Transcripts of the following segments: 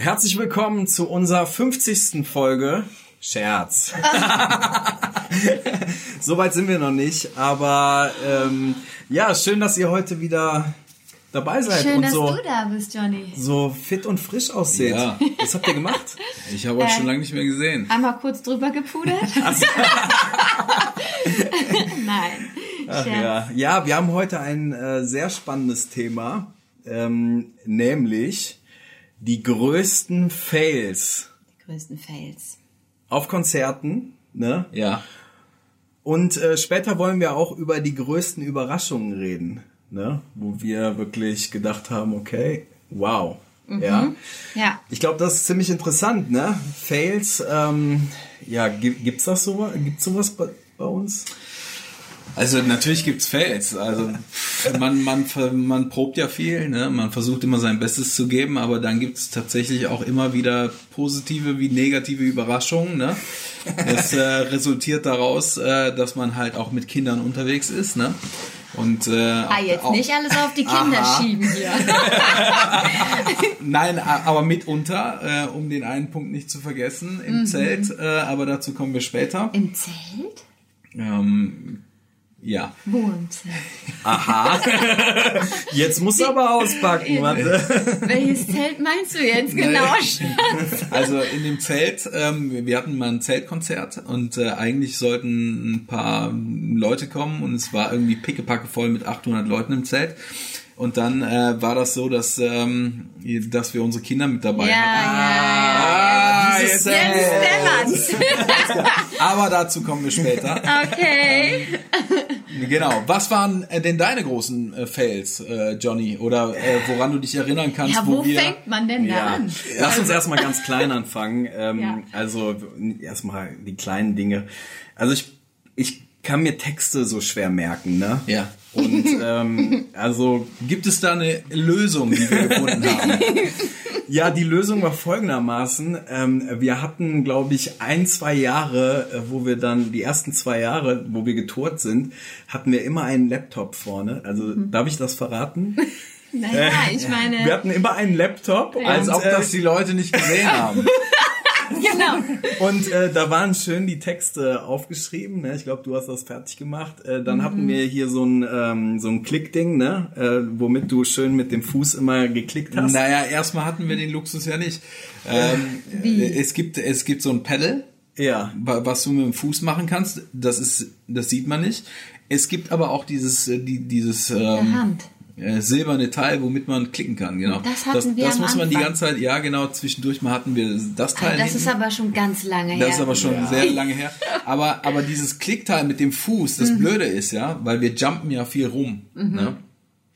Herzlich willkommen zu unserer 50. Folge. Scherz. Soweit sind wir noch nicht, aber ähm, ja, schön, dass ihr heute wieder dabei seid Schön, und dass so, du da bist, Johnny. so fit und frisch ausseht. Ja. Was habt ihr gemacht? Ich habe euch Äh, schon lange nicht mehr gesehen. Einmal kurz drüber gepudert. Nein. Ach, Scherz. ja. ja, wir haben heute ein äh, sehr spannendes Thema, ähm, nämlich die größten Fails Die größten Fails. auf Konzerten. Ne? Ja. Und äh, später wollen wir auch über die größten Überraschungen reden, ne? wo wir wirklich gedacht haben, okay, wow. Ja. Ja. Ich glaube, das ist ziemlich interessant, ne? Fails, ähm, ja, gi- gibt's das so? Gibt's sowas bei, bei uns? Also natürlich gibt's Fails. Also man, man, man probt ja viel, ne? man versucht immer sein Bestes zu geben, aber dann gibt's tatsächlich auch immer wieder positive wie negative Überraschungen. Ne? Das äh, resultiert daraus, äh, dass man halt auch mit Kindern unterwegs ist. Ne? Und, äh, Ah, jetzt auch, nicht alles auf die Kinder Aha. schieben hier. Nein, aber mitunter, äh, um den einen Punkt nicht zu vergessen, im Zelt, äh, aber dazu kommen wir später. Im Zelt? Ähm, ja. Wo im Zelt? Aha. Jetzt musst du aber auspacken, warte. Welches Zelt meinst du jetzt genau? Also in dem Zelt, ähm, wir hatten mal ein Zeltkonzert und äh, eigentlich sollten ein paar Leute kommen und es war irgendwie pickepacke voll mit 800 Leuten im Zelt. Und dann äh, war das so, dass, ähm, dass wir unsere Kinder mit dabei Ja, hatten. ja, Ah, dieses jetzt, Jetzt dämmert's. aber dazu kommen wir später. Okay. Genau. Was waren äh, denn deine großen äh, Fails, äh, Johnny? Oder äh, woran du dich erinnern kannst, Ja, wo wir... fängt man denn da Ja. an? Lass uns erstmal ganz klein anfangen. Ähm, Ja. Also erstmal die kleinen Dinge. Also ich, ich kann mir Texte so schwer merken, ne? Ja. Und ähm, also Gibt es da eine Lösung, die wir gefunden haben? Ja, die Lösung war folgendermaßen. Ähm, wir hatten, glaube ich, ein, zwei Jahre, äh, wo wir dann, die ersten zwei Jahre, wo wir getourt sind, hatten wir immer einen Laptop vorne. Also, darf ich das verraten? Naja, ich Wir meine, hatten immer einen Laptop. Als und, ob äh, das die Leute nicht gesehen haben. Genau. Und äh, da waren schön die Texte aufgeschrieben. Ne? Ich glaube, du hast das fertig gemacht. Äh, dann hatten wir hier so ein ähm, so ein Klickding, ne? äh, womit du schön mit dem Fuß immer geklickt hast. Naja, erstmal hatten wir den Luxus ja nicht. Ähm, es gibt es gibt so ein Pedal, Ja. wa- was du mit dem Fuß machen kannst. Das ist das sieht man nicht. Es gibt aber auch dieses äh, die, dieses ähm, Hand. Äh, silberne Teil, womit man klicken kann. Genau. Das hatten das, wir das am muss man die ganze Zeit. Ja, genau. Zwischendurch mal hatten wir das Teil. Das hinten. ist aber schon ganz lange her. Das ist aber schon sehr lange her. Aber, aber dieses Klickteil mit dem Fuß, das Blöde ist ja, weil wir jumpen ja viel rum. Ne?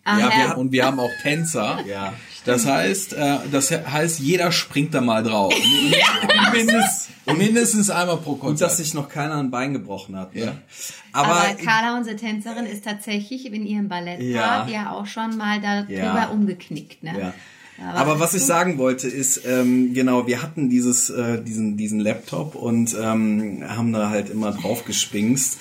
Ah, Ja, ja. wir, und wir haben auch Tänzer. Ja. Das heißt, äh, das heißt, jeder springt da mal drauf. Mindest, mindestens einmal pro Und Konzert. dass sich noch keiner ein Bein gebrochen hat. Ne? Ja. Aber, Aber, Carla, unsere Tänzerin, ist tatsächlich in ihrem Ballettpart Ja. ja. auch schon mal darüber Ja. umgeknickt. Ne? ja. Aber Aber was ich sagen wollte ist, ähm, genau, wir hatten dieses, äh, diesen, diesen Laptop und ähm, haben da halt immer drauf gespingst.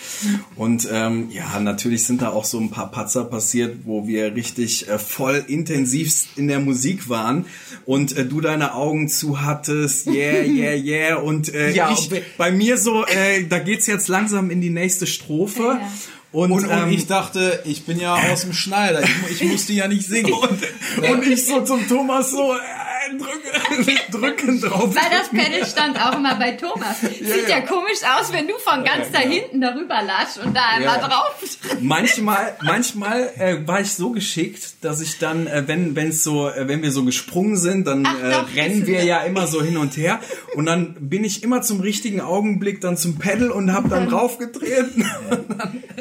Und ähm, ja, natürlich sind da auch so ein paar Patzer passiert, wo wir richtig äh, voll intensivst in der Musik waren und äh, du deine Augen zu hattest, yeah, yeah, yeah. Und äh, Ja, ich, bei mir so, äh, da geht's jetzt langsam in die nächste Strophe. Ja. Und, und, und ähm, ich dachte, ich bin ja aus dem Schneider, ich, ich musste ja nicht singen. und, und ich so zum Thomas so äh, drücken, drücken drauf. Weil das Pedal stand auch immer bei Thomas. Sieht ja, komisch aus, wenn du von ganz da hinten darüber latsch und da einmal Ja. drauf. Manchmal, manchmal äh, war ich so geschickt, dass ich dann, äh, wenn wenn's so, äh, wenn wir so gesprungen sind, dann Ach, äh, doch, rennen wir ja immer so hin und her und dann bin ich immer zum richtigen Augenblick dann zum Pedal und habe dann draufgetreten.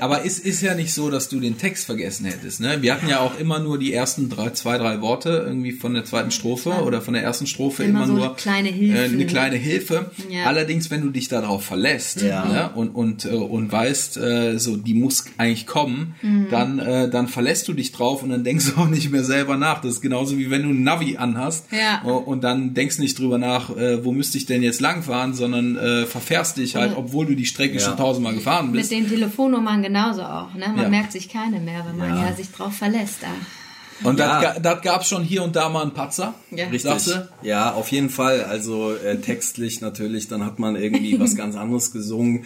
Aber es ist ja nicht so, dass du den Text vergessen hättest. Ne? Wir hatten ja auch immer nur die ersten drei, zwei, drei Worte irgendwie von der zweiten Strophe oder von der ersten Strophe Immer immer, so nur eine kleine Hilfe. Äh, eine kleine Hilfe. Ja. Allerdings, wenn du dich darauf verlässt Ja. ne? und und äh, und weißt, äh, so die muss eigentlich kommen, Mhm. dann äh, dann verlässt du dich drauf und dann denkst du auch nicht mehr selber nach. Das ist genauso wie wenn du ein Navi anhast Ja. äh, und dann denkst nicht drüber nach, äh, wo müsste ich denn jetzt langfahren, sondern äh, verfährst dich halt, obwohl du die Strecke Ja. schon tausendmal gefahren Mit bist. den Telefonnummern genauso auch. Ne? Man Ja. merkt sich keine mehr, wenn man Ja. ja, sich drauf verlässt. Ah. Und Ja. das, das gab schon hier und da mal einen Patzer. Ja. Richtig. Ja, auf jeden Fall. Also äh, textlich natürlich, dann hat man irgendwie was ganz anderes gesungen.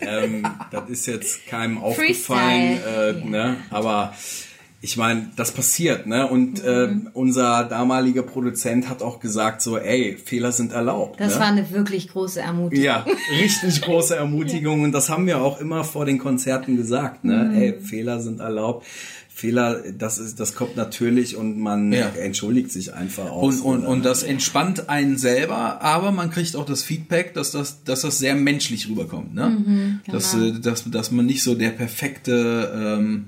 Ähm, das ist jetzt keinem aufgefallen, äh, Freestyle. ne? Aber ich meine, das passiert, ne? Und äh, Mhm. unser damaliger Produzent hat auch gesagt, so, ey, Fehler sind erlaubt. Das ne? war eine wirklich große Ermutigung. Ja, richtig große Ermutigung. Und das haben wir auch immer vor den Konzerten gesagt. Ne? Mhm. Ey, Fehler sind erlaubt. Fehler, das ist, das kommt natürlich und man Ja. entschuldigt sich einfach auch. Und, so, und, ne? und das entspannt einen selber, aber man kriegt auch das Feedback, dass das, dass das sehr menschlich rüberkommt. Ne? dass, genau. äh, dass, dass man nicht so der perfekte ähm,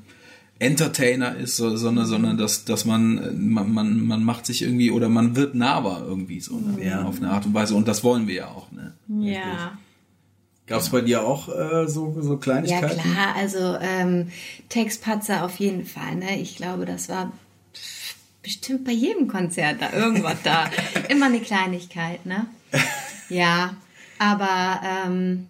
Entertainer ist, so, sondern, sondern dass, dass man, äh, man, man, man macht sich irgendwie oder man wird nahbar irgendwie so ne? Ja. auf eine Art und Weise. Und das wollen wir ja auch. Ne? Ja. Gab's bei dir auch äh, so, so Ja Kleinigkeiten? klar, also ähm, Textpatzer auf jeden Fall. Ne? Ich glaube, das war bestimmt bei jedem Konzert da irgendwas da. Immer eine Kleinigkeit, ne? Ja, aber ähm,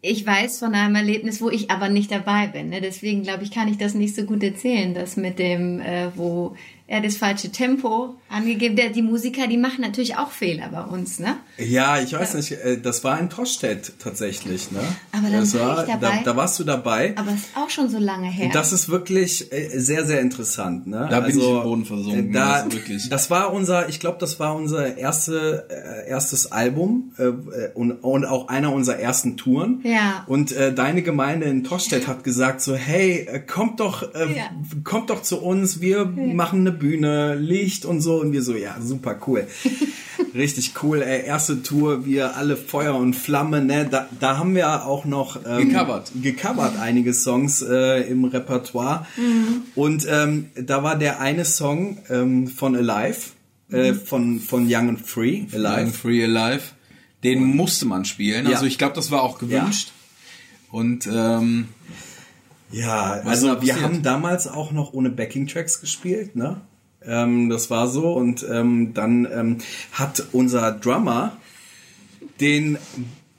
ich weiß von einem Erlebnis, wo ich aber nicht dabei bin. Ne? Deswegen glaube ich, kann ich das nicht so gut erzählen, das mit dem, äh, wo er das falsche Tempo angegeben. Der, die Musiker, die machen natürlich auch Fehler bei uns, ne? Ja, ich weiß nicht, äh, das war in Tostedt tatsächlich, ne? Aber dann das war ich dabei. Da, da warst du dabei. Aber es ist auch schon so lange her. Das ist wirklich äh, sehr, sehr interessant. Ne? Da bin ich im Boden versunken, Da, also wirklich. Das war unser, ich glaube, das war unser erste, äh, erstes Album äh, und, und auch einer unserer ersten Touren. Ja. Und äh, deine Gemeinde in Tostedt hat gesagt so, hey, äh, kommt doch, äh, Ja. kommt doch zu uns, wir machen eine Bühne, Licht und so. Und wir so, ja, super cool. Richtig cool, ey. Erste Tour, wir alle Feuer und Flamme, ne? Da, da haben wir auch noch ähm, Gecovert. gecovert einige Songs äh, im Repertoire. Und ähm, da war der eine Song ähm, von Alive, äh, von, von Young and Free, Alive, Alive. Free Alive. Den musste man spielen. Also Ja. ich glaube, das war auch gewünscht. Und ähm, Ja, also wir haben damals auch noch ohne Backing-Tracks gespielt, ne? Ähm, das war so. Und ähm, dann ähm, hat unser Drummer den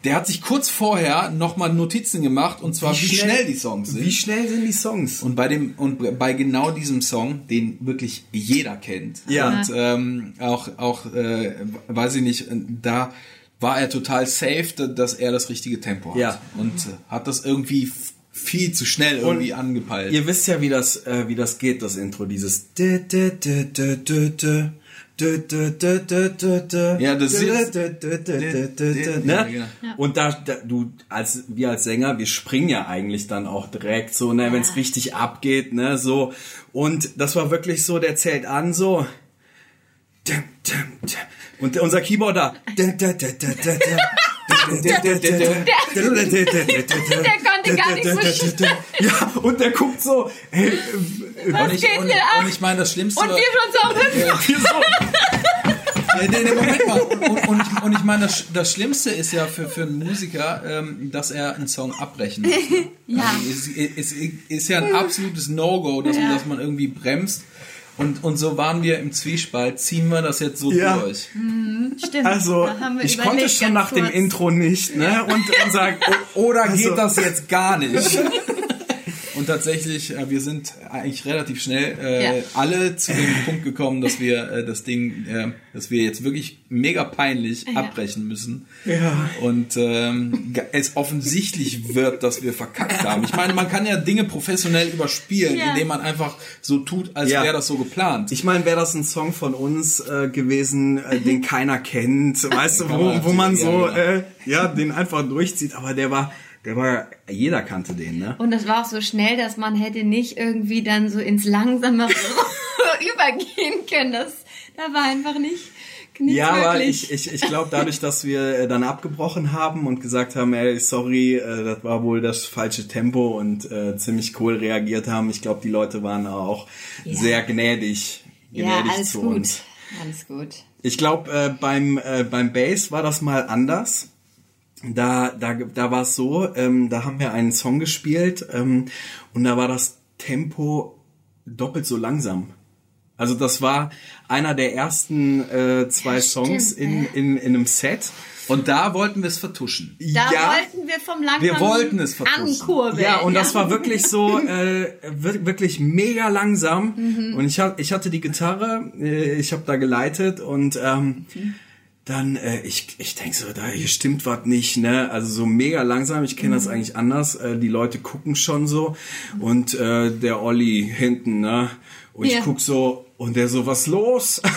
der hat sich kurz vorher nochmal Notizen gemacht und zwar wie, schnell, die Songs sind. Wie schnell sind die Songs? und bei dem und bei genau diesem Song, den wirklich jeder kennt. Ja. Und ähm, auch auch äh, weiß ich nicht, da war er total safe, da- dass er das richtige Tempo hat Ja. und äh, hat das irgendwie viel zu schnell irgendwie angepeilt. Ihr wisst ja, wie das, äh, wie das geht, das Intro, dieses. Ja, das ist- ne? genau. Und da, da, du, als, wir als Sänger, wir springen ja eigentlich dann auch direkt so, ne, wenn es richtig abgeht, ne, so. Und das war wirklich so, der zählt an, so. Und unser Keyboarder. Dim. Der konnte gar nicht so. Ja, und der guckt so, hey, Was und ich, geht und, denn ab? und ich meine, das Schlimmste Und wir schon so am Nee, nee, Moment mal. Und, und, und, ich, und ich meine, das, das Schlimmste ist ja für, für einen Musiker, ähm, dass er einen Song abbrechen muss. Ja. Also es, es, es ist ja ein absolutes No-Go, dass, Ja. dass man irgendwie bremst. Und, und so waren wir im Zwiespalt. Ziehen wir das jetzt so Ja. durch? Stimmt. Also, ich konnte schon nach dem kurz. Intro nicht, ne? Und dann sagt, Oder Also- geht das jetzt gar nicht? Und tatsächlich, äh, wir sind eigentlich relativ schnell äh, Ja. alle zu dem Punkt gekommen, dass wir äh, das Ding, äh, dass wir jetzt wirklich mega peinlich Ja. abbrechen müssen. Ja. Und ähm, es offensichtlich wird, dass wir verkackt haben. Ich meine, man kann ja Dinge professionell überspielen, Ja. indem man einfach so tut, als Ja. wäre das so geplant. Ich meine, wäre das ein Song von uns äh, gewesen, äh, den keiner kennt, weißt du, wo, man wo man so, äh, ja, den einfach durchzieht, aber der war, der war, jeder kannte den, ne? Und das war auch so schnell, dass man hätte nicht irgendwie dann so ins Langsamere übergehen können. Das, da war einfach nicht, nicht Ja, aber ich, ich, ich glaube, dadurch, dass wir äh, dann abgebrochen haben und gesagt haben, ey, sorry, äh, das war wohl das falsche Tempo und äh, ziemlich cool reagiert haben, ich glaube, die Leute waren auch Ja. sehr gnädig, ja, gnädig alles zu gut. uns. Alles gut. Ich glaube, äh, beim, äh, beim Bass war das mal anders. Da, da, da war es so, ähm, da haben wir einen Song gespielt ähm, und da war das Tempo doppelt so langsam. Also das war einer der ersten äh, zwei Songs stimmt, in, ne? in, in einem Set. Und da wollten wir es vertuschen. Da ja, wollten wir vom Langsam Wir wollten es vertuschen. ankurbeln. ja, und das war wirklich so, äh, wir- wirklich mega langsam. Mhm. Und ich, hab, ich hatte die Gitarre, äh, ich habe da geleitet und ähm, dann, äh, ich, ich denk so, da hier stimmt was nicht, ne? Also so mega langsam, ich kenne Mhm. das eigentlich anders. Äh, die Leute gucken schon so und äh, der Olli hinten, ne? Und Ja. ich guck so und der so, was los?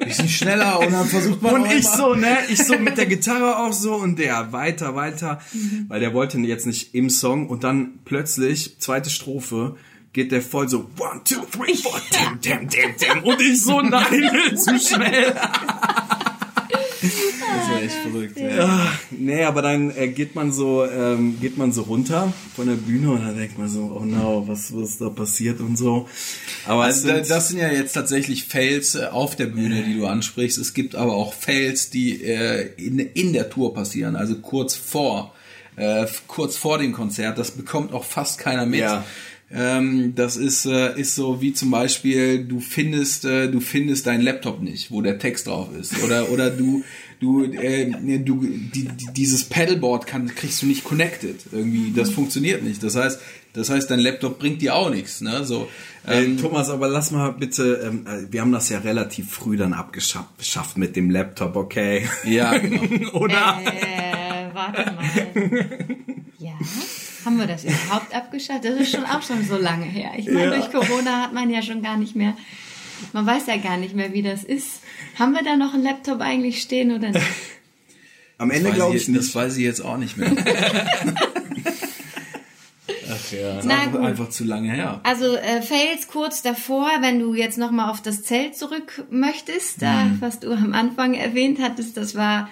Bisschen schneller und dann versucht man Und ich immer- so, ne, ich so mit der Gitarre auch so und der weiter, weiter, weil der wollte jetzt nicht im Song und dann plötzlich, zweite Strophe, geht der voll so, one, two, three, four, damn, damn, damn, damn, und ich so, nein, zu schnell. Das war echt verrückt. Ja. Ah, nee, aber dann äh, geht man so, ähm, geht man so runter von der Bühne und dann denkt man so, oh no, was, was ist da passiert und so. Aber Also sind, das sind ja jetzt tatsächlich Fails äh, auf der Bühne, die du ansprichst. Es gibt aber auch Fails, die äh, in, in der Tour passieren, also kurz vor, äh, kurz vor dem Konzert. Das bekommt auch fast keiner mit. Ja. Ähm, das ist, äh, ist so wie zum Beispiel, du findest, äh, du findest deinen Laptop nicht, wo der Text drauf ist. Oder, oder du, du, äh, du die, die, dieses Pedalboard kann, kriegst du nicht connected. Irgendwie, das funktioniert nicht. Das heißt, das heißt, dein Laptop bringt dir auch nichts. Ne? So, Äh, ähm, Thomas, aber lass mal bitte, ähm, äh, wir haben das ja relativ früh dann abgeschafft geschafft mit dem Laptop, okay? ja, genau. Oder? Äh, warte mal. Ja, haben wir das überhaupt abgeschafft? Das ist schon auch schon so lange her. Ich meine, Ja. durch Corona hat man ja schon gar nicht mehr, man weiß ja gar nicht mehr, wie das ist. Haben wir da noch einen Laptop eigentlich stehen oder nicht? Am Ende glaube ich, ich nicht. Das weiß ich jetzt auch nicht mehr. Ach ja. Na einfach, gut. einfach zu lange her. Also äh, Fails kurz davor, wenn du jetzt nochmal auf das Zelt zurück möchtest, da, Mhm. was du am Anfang erwähnt hattest, das war,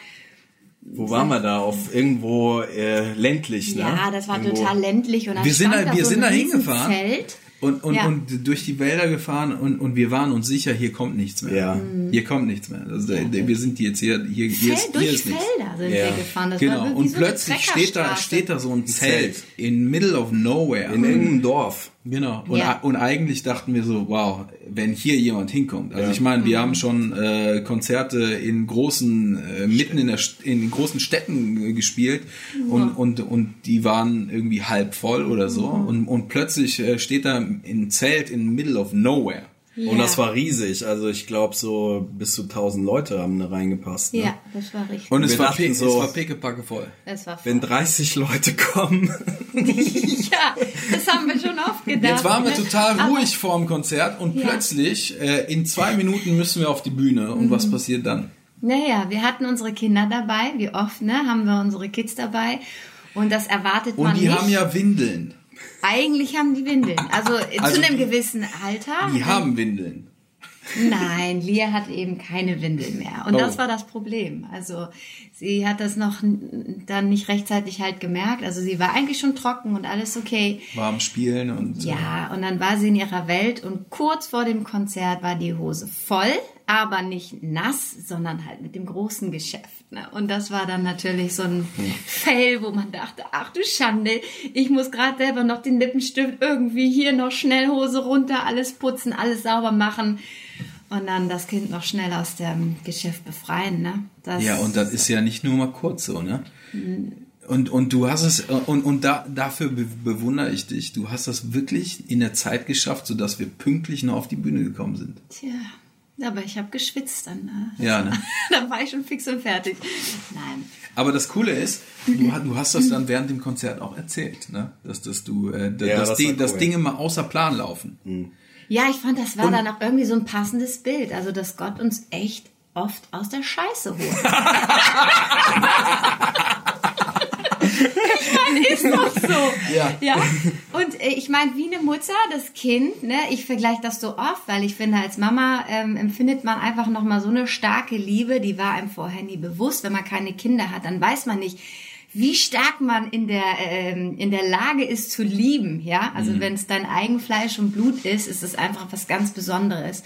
Wo waren wir da? Auf irgendwo äh, ländlich, ne? ja, das war Irgendwo. total ländlich und dann Wir sind da- da wir so sind ein da hingefahren. Zelt. Und, und, Ja. und durch die Wälder gefahren und, und wir waren uns sicher, hier kommt nichts mehr. Ja. Hier kommt nichts mehr. Also, der- wir sind jetzt hier, hier, hier, ist, Feld, hier durch ist nichts. Felder sind Ja. wir gefahren. Das Genau. Und so plötzlich steht da, steht da so ein Zelt. In middle of nowhere. In irgendeinem Dorf. Genau. Und, Ja. und eigentlich dachten wir so, wow, wenn hier jemand hinkommt. Also Ja. ich meine, Mhm. wir haben schon äh, Konzerte in großen, äh, mitten in der St- in großen Städten äh, gespielt und, und, und die waren irgendwie halb voll oder so. Mhm. Und, und plötzlich äh, steht da ein Zelt in middle of nowhere. Und Ja. das war riesig. Also ich glaube so bis zu 1000 Leute haben da reingepasst. Ne? Ja, das war richtig. Und es war, dachten pe so- es war pickepacke voll. das war Wenn 30 Leute kommen. ja, das haben wir schon oft gedacht. Jetzt waren wir ne? total Aber- ruhig vor dem Konzert und Ja. plötzlich äh, in zwei Minuten müssen wir auf die Bühne. Und Mhm. was passiert dann? Naja, wir hatten unsere Kinder dabei, wie oft, ne? Haben wir unsere Kids dabei. Und das erwartet man Und die nicht. haben ja Windeln. Eigentlich haben die Windeln. Also, Also zu einem gewissen Alter. Die haben Windeln. Nein, Lia hat eben keine Windel mehr. Und Oh. das war das Problem. Also sie hat das noch dann nicht rechtzeitig halt gemerkt. Also sie war eigentlich schon trocken und alles okay. War am Spielen und Ja, und dann war sie in ihrer Welt und kurz vor dem Konzert war die Hose voll, aber nicht nass, sondern halt mit dem großen Geschäft. Ne? Und das war dann natürlich so ein Fail, wo man dachte, ach du Schande, ich muss gerade selber noch den Lippenstift irgendwie hier noch schnell Hose runter, alles putzen, alles sauber machen. Und dann das Kind noch schnell aus dem Geschäft befreien, ne? Das, Ja, und das ist ja nicht nur mal kurz so, ne? Und, und du hast es, und, und da, dafür be bewundere ich dich. Du hast das wirklich in der Zeit geschafft, sodass wir pünktlich noch auf die Bühne gekommen sind. Tja, aber ich habe geschwitzt dann. Ne? Ja, ne? dann war ich schon fix und fertig. Nein. Aber das Coole ist, du, hast- du hast das dann während dem Konzert auch erzählt, ne? Dass, dass du, äh, Ja, dass, das die, war dass cool. Dinge mal außer Plan laufen. Ja, ich fand, das war dann auch irgendwie so ein passendes Bild. Also, dass Gott uns echt oft aus der Scheiße holt. meine, ist doch so. Ja. ja? Und äh, ich meine, wie eine Mutter, das Kind, ne, ich vergleiche das so oft, weil ich finde, als Mama ähm, empfindet man einfach nochmal so eine starke Liebe, die war einem vorher nie bewusst. Wenn man keine Kinder hat, dann weiß man nicht, wie stark man in der, ähm, in der Lage ist zu lieben, ja. Also wenn es dein Eigenfleisch und Blut ist, ist es einfach was ganz Besonderes.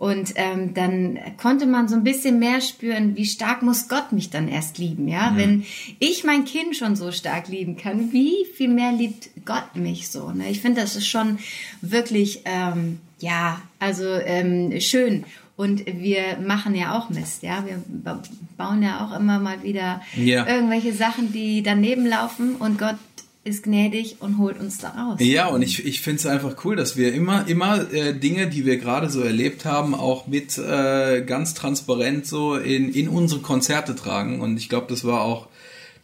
Und ähm, dann konnte man so ein bisschen mehr spüren, wie stark muss Gott mich dann erst lieben, ja? Wenn ich mein Kind schon so stark lieben kann, wie viel mehr liebt Gott mich so? Ne? Ich finde, das ist schon wirklich, ähm, ja, also ähm, schön. Und wir machen ja auch Mist, ja. Wir ba- bauen ja auch immer mal wieder Ja. irgendwelche Sachen, die daneben laufen und Gott ist gnädig und holt uns da raus. Ja, und ich, ich finde es einfach cool, dass wir immer, immer äh, Dinge, die wir gerade so erlebt haben, auch mit äh, ganz transparent so in, in unsere Konzerte tragen. Und ich glaube, das war auch,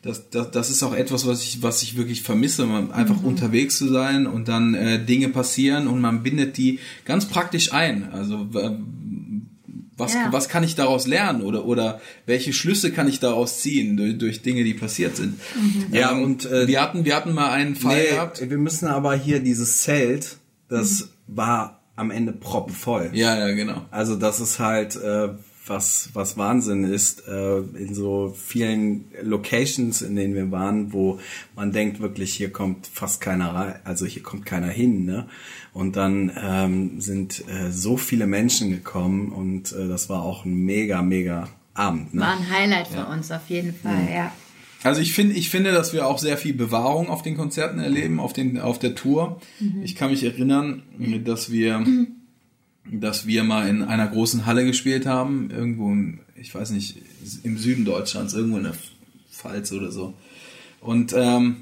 das, das, das ist auch etwas, was ich, was ich wirklich vermisse, einfach unterwegs zu sein und dann äh, Dinge passieren und man bindet die ganz praktisch ein. Also äh, was, Ja. was kann ich daraus lernen oder, oder welche Schlüsse kann ich daraus ziehen durch, durch Dinge, die passiert sind. Ja, Ähm, und, äh, wir hatten, wir hatten mal einen Fall Nee, gehabt. wir müssen aber hier dieses Zelt, das war am Ende proppenvoll. Ja, ja, genau. Also das ist halt äh, was was Wahnsinn ist äh, in so vielen Locations, in denen wir waren, wo man denkt wirklich hier kommt fast keiner rein, also hier kommt keiner hin, ne? Und dann ähm, sind äh, so viele Menschen gekommen und äh, das war auch ein mega mega Abend, ne? War ein Highlight für uns auf jeden Fall, ja. Also ich finde, ich finde, dass wir auch sehr viel Bewahrung auf den Konzerten erleben, auf den, auf der Tour. Ich kann mich erinnern, dass wir, dass wir mal in einer großen Halle gespielt haben, irgendwo, im, ich weiß nicht, im Süden Deutschlands, irgendwo in der Pfalz oder so. Und ähm,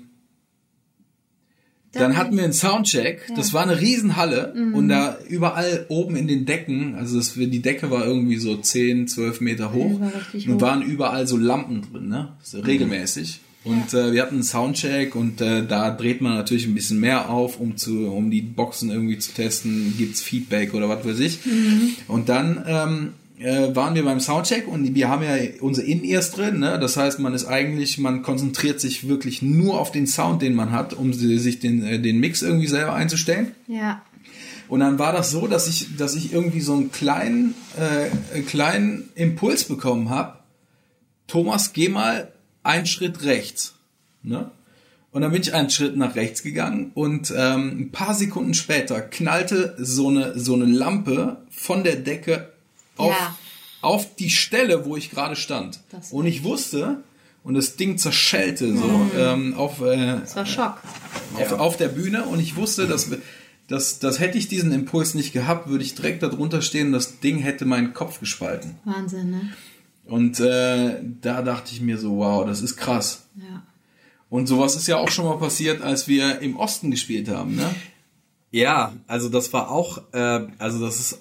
dann hatten wir einen Soundcheck. Das war eine Riesenhalle und da überall oben in den Decken, also das, die Decke war irgendwie so 10, 12 Meter hoch war und hoch. waren überall so Lampen drin, ne? So regelmäßig. Und äh, wir hatten einen Soundcheck und äh, da dreht man natürlich ein bisschen mehr auf, um zu, um die Boxen irgendwie zu testen, gibt's Feedback oder was weiß ich. Und dann ähm, äh, waren wir beim Soundcheck und wir haben ja unsere In-Ears drin, ne? Das heißt, man ist eigentlich, man konzentriert sich wirklich nur auf den Sound, den man hat, um si- sich den, äh, den Mix irgendwie selber einzustellen. Ja. Und dann war das so, dass ich, dass ich irgendwie so einen kleinen, äh, kleinen Impuls bekommen habe. Thomas, geh mal einen Schritt rechts. Ne? Und dann bin ich einen Schritt nach rechts gegangen und ähm, ein paar Sekunden später knallte so eine, so eine Lampe von der Decke auf, Ja. auf die Stelle, wo ich gerade stand. Das Und ich wusste, und das Ding zerschellte so ähm, auf, äh, Das war Schock. auf, auf der Bühne und ich wusste, dass, dass, dass hätte ich diesen Impuls nicht gehabt, würde ich direkt darunter stehen und das Ding hätte meinen Kopf gespalten. Wahnsinn, ne? Und äh, da dachte ich mir so, wow, das ist krass. Ja. Und sowas ist ja auch schon mal passiert, als wir im Osten gespielt haben, ne? Ja, also das war auch, äh, also das ist,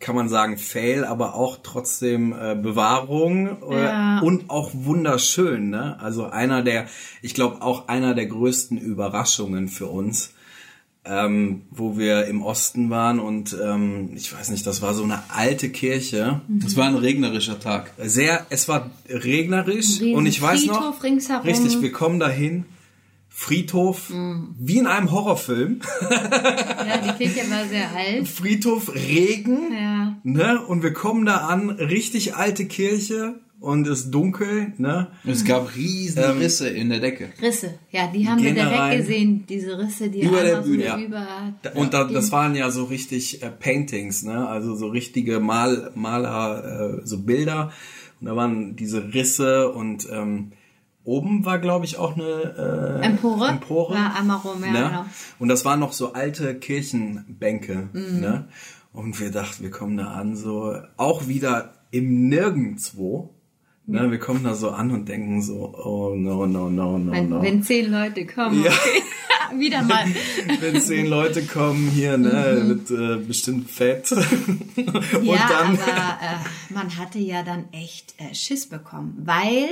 kann man sagen, Fail, aber auch trotzdem äh, Bewahrung äh, Ja. und auch wunderschön. Ne? Also einer der, ich glaube auch einer der größten Überraschungen für uns, ähm, wo wir im Osten waren und ähm, ich weiß nicht, das war so eine alte Kirche. Das war ein regnerischer Tag. Sehr, es war regnerisch Riesen und ich weiß noch, Friedhof ringsherum. richtig, wir kommen dahin. Friedhof, Mhm. wie in einem Horrorfilm. Ja, die Kirche war sehr alt. Friedhof, Regen, Ja. ne? Und wir kommen da an, richtig alte Kirche und es ist dunkel, ne? Es gab riesen Risse in der Decke. Risse. Ja, die haben wir direkt rein. gesehen, diese Risse, die Über der Bühne, so ja. über. Da- Und da, das waren ja so richtig äh, Paintings, ne? Also so richtige Mal, Maler, äh, so Bilder. Und da waren diese Risse und ähm, oben war, glaube ich, auch eine äh, Empore? Empore. Ja, einmal rum, ja, ne? genau. Und das waren noch so alte Kirchenbänke, Mhm. ne? Und wir dachten, wir kommen da an, so auch wieder im Nirgendwo. Ne? Wir kommen da so an und denken so, oh no, no, no, no, Wenn, no. wenn zehn Leute kommen, Ja. okay. wieder mal. wenn zehn Leute kommen hier, ne, wird äh, bestimmt fett. und ja, dann, aber äh, man hatte ja dann echt äh, Schiss bekommen, weil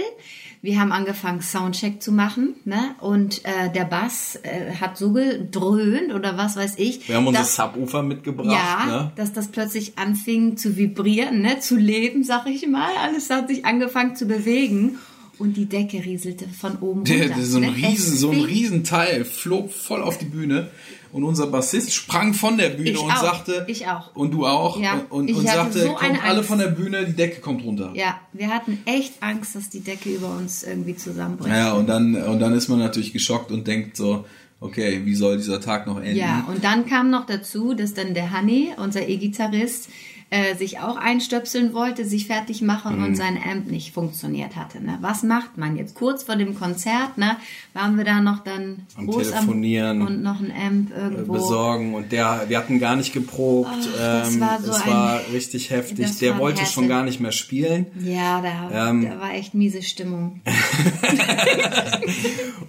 wir haben angefangen Soundcheck zu machen, ne? Und äh, der Bass äh, hat so gedröhnt oder was weiß ich. wir haben unser dass- Subwoofer mitgebracht, ja, ne? dass das plötzlich anfing zu vibrieren, ne, zu leben, sag ich mal. Alles hat sich angefangen zu bewegen und die Decke rieselte von oben runter. der, so, ein riesen, Es so ein Riesenteil flog voll auf die Bühne und unser Bassist sprang von der Bühne Ich und auch, sagte, ich auch. und du auch, Ja, und, und sagte, so kommt alle von der Bühne, die Decke kommt runter. Ja, wir hatten echt Angst, dass die Decke über uns irgendwie zusammenbricht. Ja, und dann, und dann ist man natürlich geschockt und denkt so, okay, wie soll dieser Tag noch enden? Ja, und dann kam noch dazu, dass dann der Hanni, unser E-Gitarrist, äh, sich auch einstöpseln wollte, sich fertig machen Mhm. und sein Amp nicht funktioniert hatte. Ne? Was macht man jetzt? Kurz vor dem Konzert, ne, waren wir da noch dann Am groß Telefonieren. und noch ein Amp irgendwo. besorgen und der, wir hatten gar nicht geprobt. Ach, das ähm, war so es ein- war richtig heftig. das Der wollte schon gar nicht mehr spielen. Ja, da, Ähm. da war echt miese Stimmung.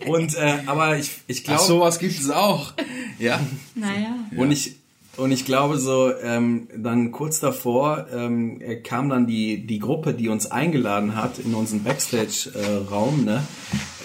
Und äh, aber ich, ich Ach, glaube sowas gibt es auch. Ja. Naja. und ich und ich glaube so ähm, dann kurz davor ähm, äh, kam dann die die Gruppe, die uns eingeladen hat in unseren Backstage-Raum, ne?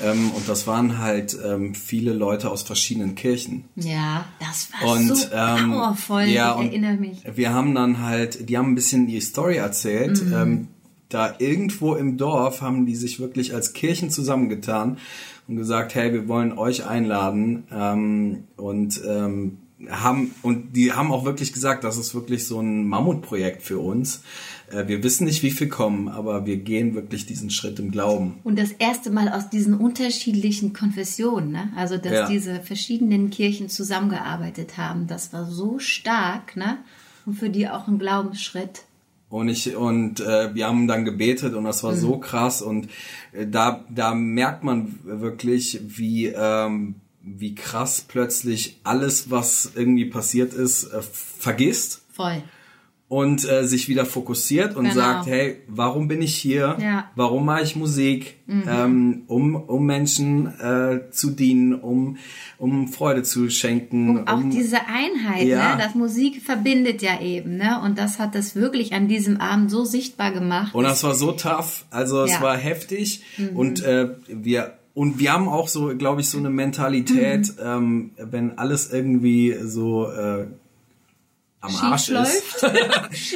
Ähm, und das waren halt ähm, viele Leute aus verschiedenen Kirchen. Ja, das war Und so ähm, powervoll. ja, ich erinnere mich. wir haben dann halt, die haben ein bisschen die Story erzählt. Mhm. Ähm, da irgendwo im Dorf haben die sich wirklich als Kirchen zusammengetan und gesagt, hey, wir wollen euch einladen ähm, und ähm, haben und die haben auch wirklich gesagt, das ist wirklich so ein Mammutprojekt für uns. Äh, wir wissen nicht, wie viel kommen, aber wir gehen wirklich diesen Schritt im Glauben. Und das erste Mal aus diesen unterschiedlichen Konfessionen, ne? also dass Ja. diese verschiedenen Kirchen zusammengearbeitet haben, das war so stark, ne? Und für die auch ein Glaubensschritt. Und ich und äh, wir haben dann gebetet und das war Mhm. so krass und äh, da da merkt man wirklich wie ähm, wie krass plötzlich alles was irgendwie passiert ist äh, vergisst Voll. und äh, sich wieder fokussiert und Genau. sagt hey warum bin ich hier Ja. Mhm. warum mache ich Musik ähm, um um Menschen äh, zu dienen um um Freude zu schenken Um auch diese Einheit, Ja. ne? Das Musik verbindet ja eben, ne? Und das hat das wirklich an diesem Abend so sichtbar gemacht. Und das war so tough, also es Ja. war heftig und äh, wir und wir haben auch so, glaube ich, so eine Mentalität, ähm, wenn alles irgendwie so äh, am Schief Arsch läuft. ist,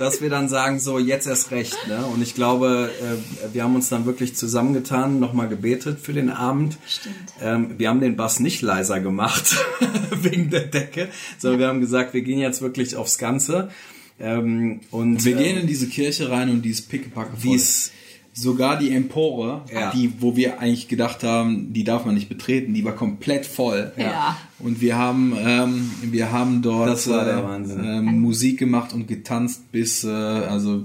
dass wir dann sagen, so jetzt erst recht. Ne? Und ich glaube, äh, wir haben uns dann wirklich zusammengetan, nochmal gebetet für den Abend. Stimmt. Ähm, wir haben den Bass nicht leiser gemacht wegen der Decke, sondern wir haben gesagt, wir gehen jetzt wirklich aufs Ganze. Ähm, und Wir äh, gehen in diese Kirche rein und die ist pickepacke voll. Die ist- Sogar die Empore, Ja. die, wo wir eigentlich gedacht haben, die darf man nicht betreten, die war komplett voll. Ja. Und wir haben, ähm, wir haben dort Das war der äh, äh, Musik gemacht und getanzt bis, äh, also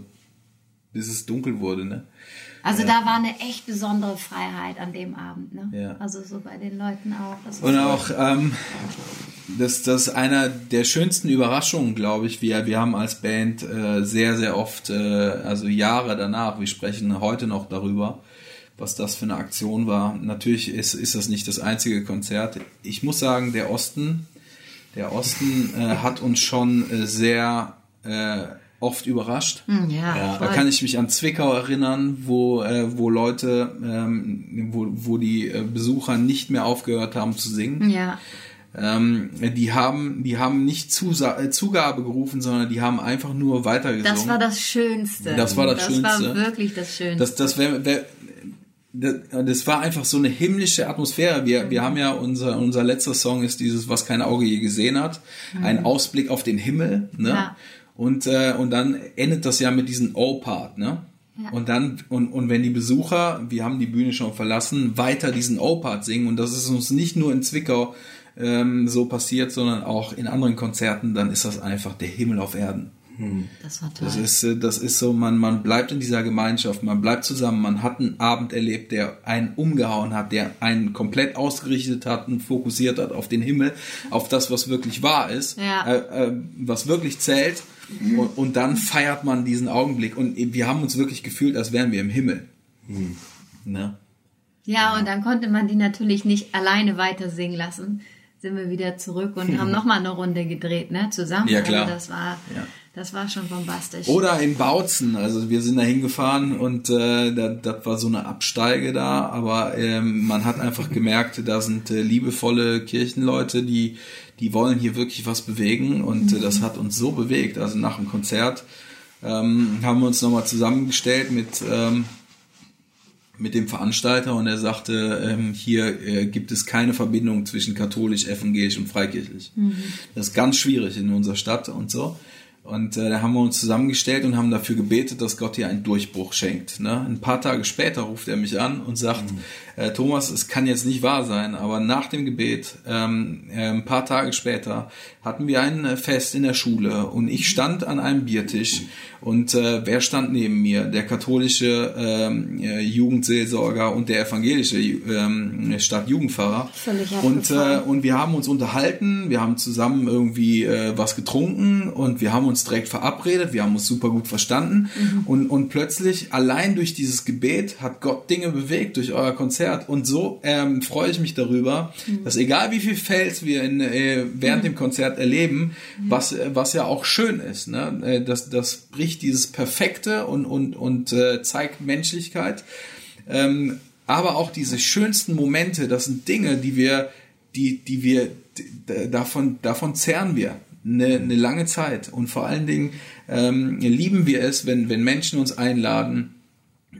bis es dunkel wurde. Ne? Also da war eine echt besondere Freiheit an dem Abend, ne? Ja. Also so bei den Leuten auch. Und auch, ähm, das, das ist einer der schönsten Überraschungen, glaube ich. Wir, wir haben als Band äh, sehr, sehr oft, äh, also Jahre danach, wir sprechen heute noch darüber, was das für eine Aktion war. Natürlich ist, ist das nicht das einzige Konzert. Ich muss sagen, der Osten, der Osten äh, hat uns schon äh, sehr äh, oft überrascht. Hm, ja, Da voll. kann ich mich an Zwickau erinnern, wo, äh, wo Leute, ähm, wo, wo die äh, Besucher nicht mehr aufgehört haben zu singen. ja. Ähm, die haben, die haben nicht Zusa äh, Zugabe gerufen, sondern die haben einfach nur weitergesungen. Das war das Schönste. Das war das Das Schönste. war wirklich das Schönste. Das, das wär, wär, das, das war einfach so eine himmlische Atmosphäre. Wir, wir haben ja unser, unser letzter Song ist dieses, was kein Auge je gesehen hat. Ein Ausblick auf den Himmel, ne? Ja. Und, äh, und dann endet das ja mit diesem O-Part, ne? Und dann, und, und wenn die Besucher, wir haben die Bühne schon verlassen, weiter diesen O-Part singen, und das ist uns nicht nur in Zwickau ähm, so passiert, sondern auch in anderen Konzerten, dann ist das einfach der Himmel auf Erden. das war toll. Das ist, äh, das ist so, man, man bleibt in dieser Gemeinschaft, man bleibt zusammen, man hat einen Abend erlebt, der einen umgehauen hat, der einen komplett ausgerichtet hat und fokussiert hat auf den Himmel, auf das, was wirklich wahr ist, Ja. äh, äh, was wirklich zählt. Und, und dann feiert man diesen Augenblick und wir haben uns wirklich gefühlt, als wären wir im Himmel. Ne? Ja, und dann konnte man die natürlich nicht alleine weiter singen lassen. Sind wir wieder zurück und haben nochmal eine Runde gedreht, ne? Zusammen. Ja, klar. Also das war, Ja. das war schon bombastisch. Oder in Bautzen, also wir sind da hingefahren und äh, da- das war so eine Absteige da, aber ähm, man hat einfach gemerkt, da sind äh, liebevolle Kirchenleute, die die wollen hier wirklich was bewegen und äh, das hat uns so bewegt. Also nach dem Konzert ähm, haben wir uns nochmal zusammengestellt mit ähm, mit dem Veranstalter und er sagte, ähm, hier äh, gibt es keine Verbindung zwischen katholisch, evangelisch und freikirchlich. Das ist ganz schwierig in unserer Stadt und so. Und äh, da haben wir uns zusammengestellt und haben dafür gebetet, dass Gott dir einen Durchbruch schenkt. Ne? Ein paar Tage später ruft er mich an und sagt, mhm. äh, Thomas, es kann jetzt nicht wahr sein, aber nach dem Gebet, ähm, äh, ein paar Tage später, hatten wir ein äh, Fest in der Schule und ich stand an einem Biertisch und äh, wer stand neben mir? Der katholische ähm, äh, Jugendseelsorger und der evangelische ähm, Stadtjugendpfarrer. Und, äh, und wir haben uns unterhalten, wir haben zusammen irgendwie äh, was getrunken und wir haben uns direkt verabredet, wir haben uns super gut verstanden mhm. und, und plötzlich allein durch dieses Gebet hat Gott Dinge bewegt durch euer Konzert und so ähm, freue ich mich darüber, mhm. dass egal wie viel Fels wir in, äh, während mhm. dem Konzert erleben, was, was ja auch schön ist, ne? Äh, das, das bricht dieses Perfekte und, und, und äh, zeigt Menschlichkeit. Ähm, aber auch diese schönsten Momente, das sind Dinge, die wir, die, die wir, davon, davon zehren wir eine, eine lange Zeit. Und vor allen Dingen ähm, lieben wir es, wenn, wenn Menschen uns einladen,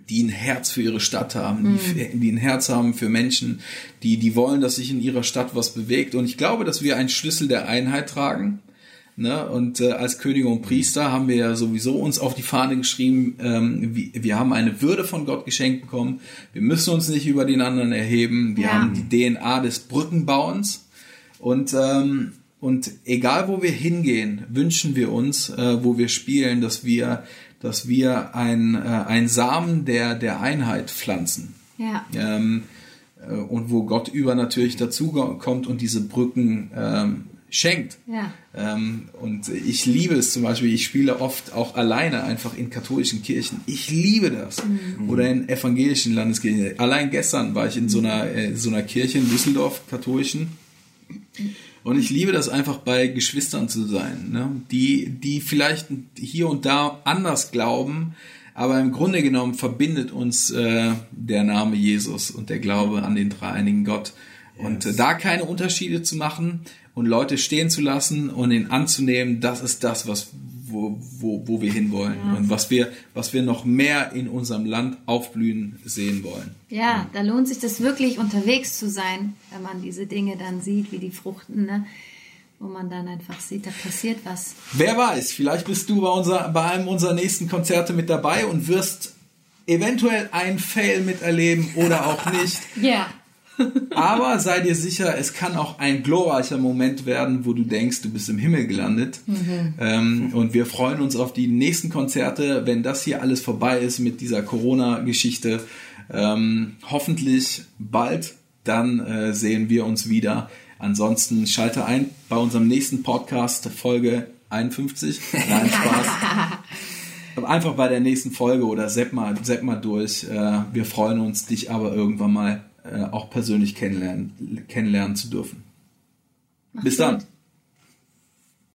die ein Herz für ihre Stadt haben, die, die, ein Herz haben für Menschen, die, die wollen, dass sich in ihrer Stadt was bewegt. Und ich glaube, dass wir einen Schlüssel der Einheit tragen. Ne? Und äh, als Könige und Priester haben wir ja sowieso uns auf die Fahne geschrieben, ähm, wir, wir haben eine Würde von Gott geschenkt bekommen. Wir müssen uns nicht über den anderen erheben. Wir ja. haben die DNA des Brückenbauens. Und, ähm, und egal wo wir hingehen, wünschen wir uns, äh, wo wir spielen, dass wir dass wir ein, äh, ein Samen der, der Einheit pflanzen. Ja. Ähm, äh, und wo Gott über natürlich dazu kommt und diese Brücken ähm, schenkt. Ja. Ähm, und ich liebe es zum Beispiel, ich spiele oft auch alleine einfach in katholischen Kirchen. Ich liebe das. Mhm. Oder in evangelischen Landeskirchen. Allein gestern war ich in so einer, äh, so einer Kirche in Düsseldorf, katholischen. Und ich liebe das einfach bei Geschwistern zu sein, ne? die, die vielleicht hier und da anders glauben, aber im Grunde genommen verbindet uns äh, der Name Jesus und der Glaube an den dreieinigen Gott. Und äh, da keine Unterschiede zu machen und Leute stehen zu lassen und ihn anzunehmen, das ist das, was wo, wo, wo wir hinwollen ja. und was wir, was wir noch mehr in unserem Land aufblühen sehen wollen. Ja, da lohnt sich das wirklich unterwegs zu sein, wenn man diese Dinge dann sieht, wie die Fruchten, ne? wo man dann einfach sieht, da passiert was. Wer weiß, vielleicht bist du bei, unser, bei einem unserer nächsten Konzerte mit dabei und wirst eventuell ein Fail miterleben oder auch nicht. Ja. Aber sei dir sicher, es kann auch ein glorreicher Moment werden, wo du denkst, du bist im Himmel gelandet. Mhm. Ähm, und wir freuen uns auf die nächsten Konzerte, wenn das hier alles vorbei ist mit dieser Corona-Geschichte. Ähm, hoffentlich bald, dann äh, sehen wir uns wieder. Ansonsten schalte ein bei unserem nächsten Podcast, Folge 51. Nein, Spaß. Einfach bei der nächsten Folge oder sepp mal, sepp mal durch. Äh, wir freuen uns, dich aber irgendwann mal auch persönlich kennenlernen, kennenlernen zu dürfen. Macht's Bis dann. Gut.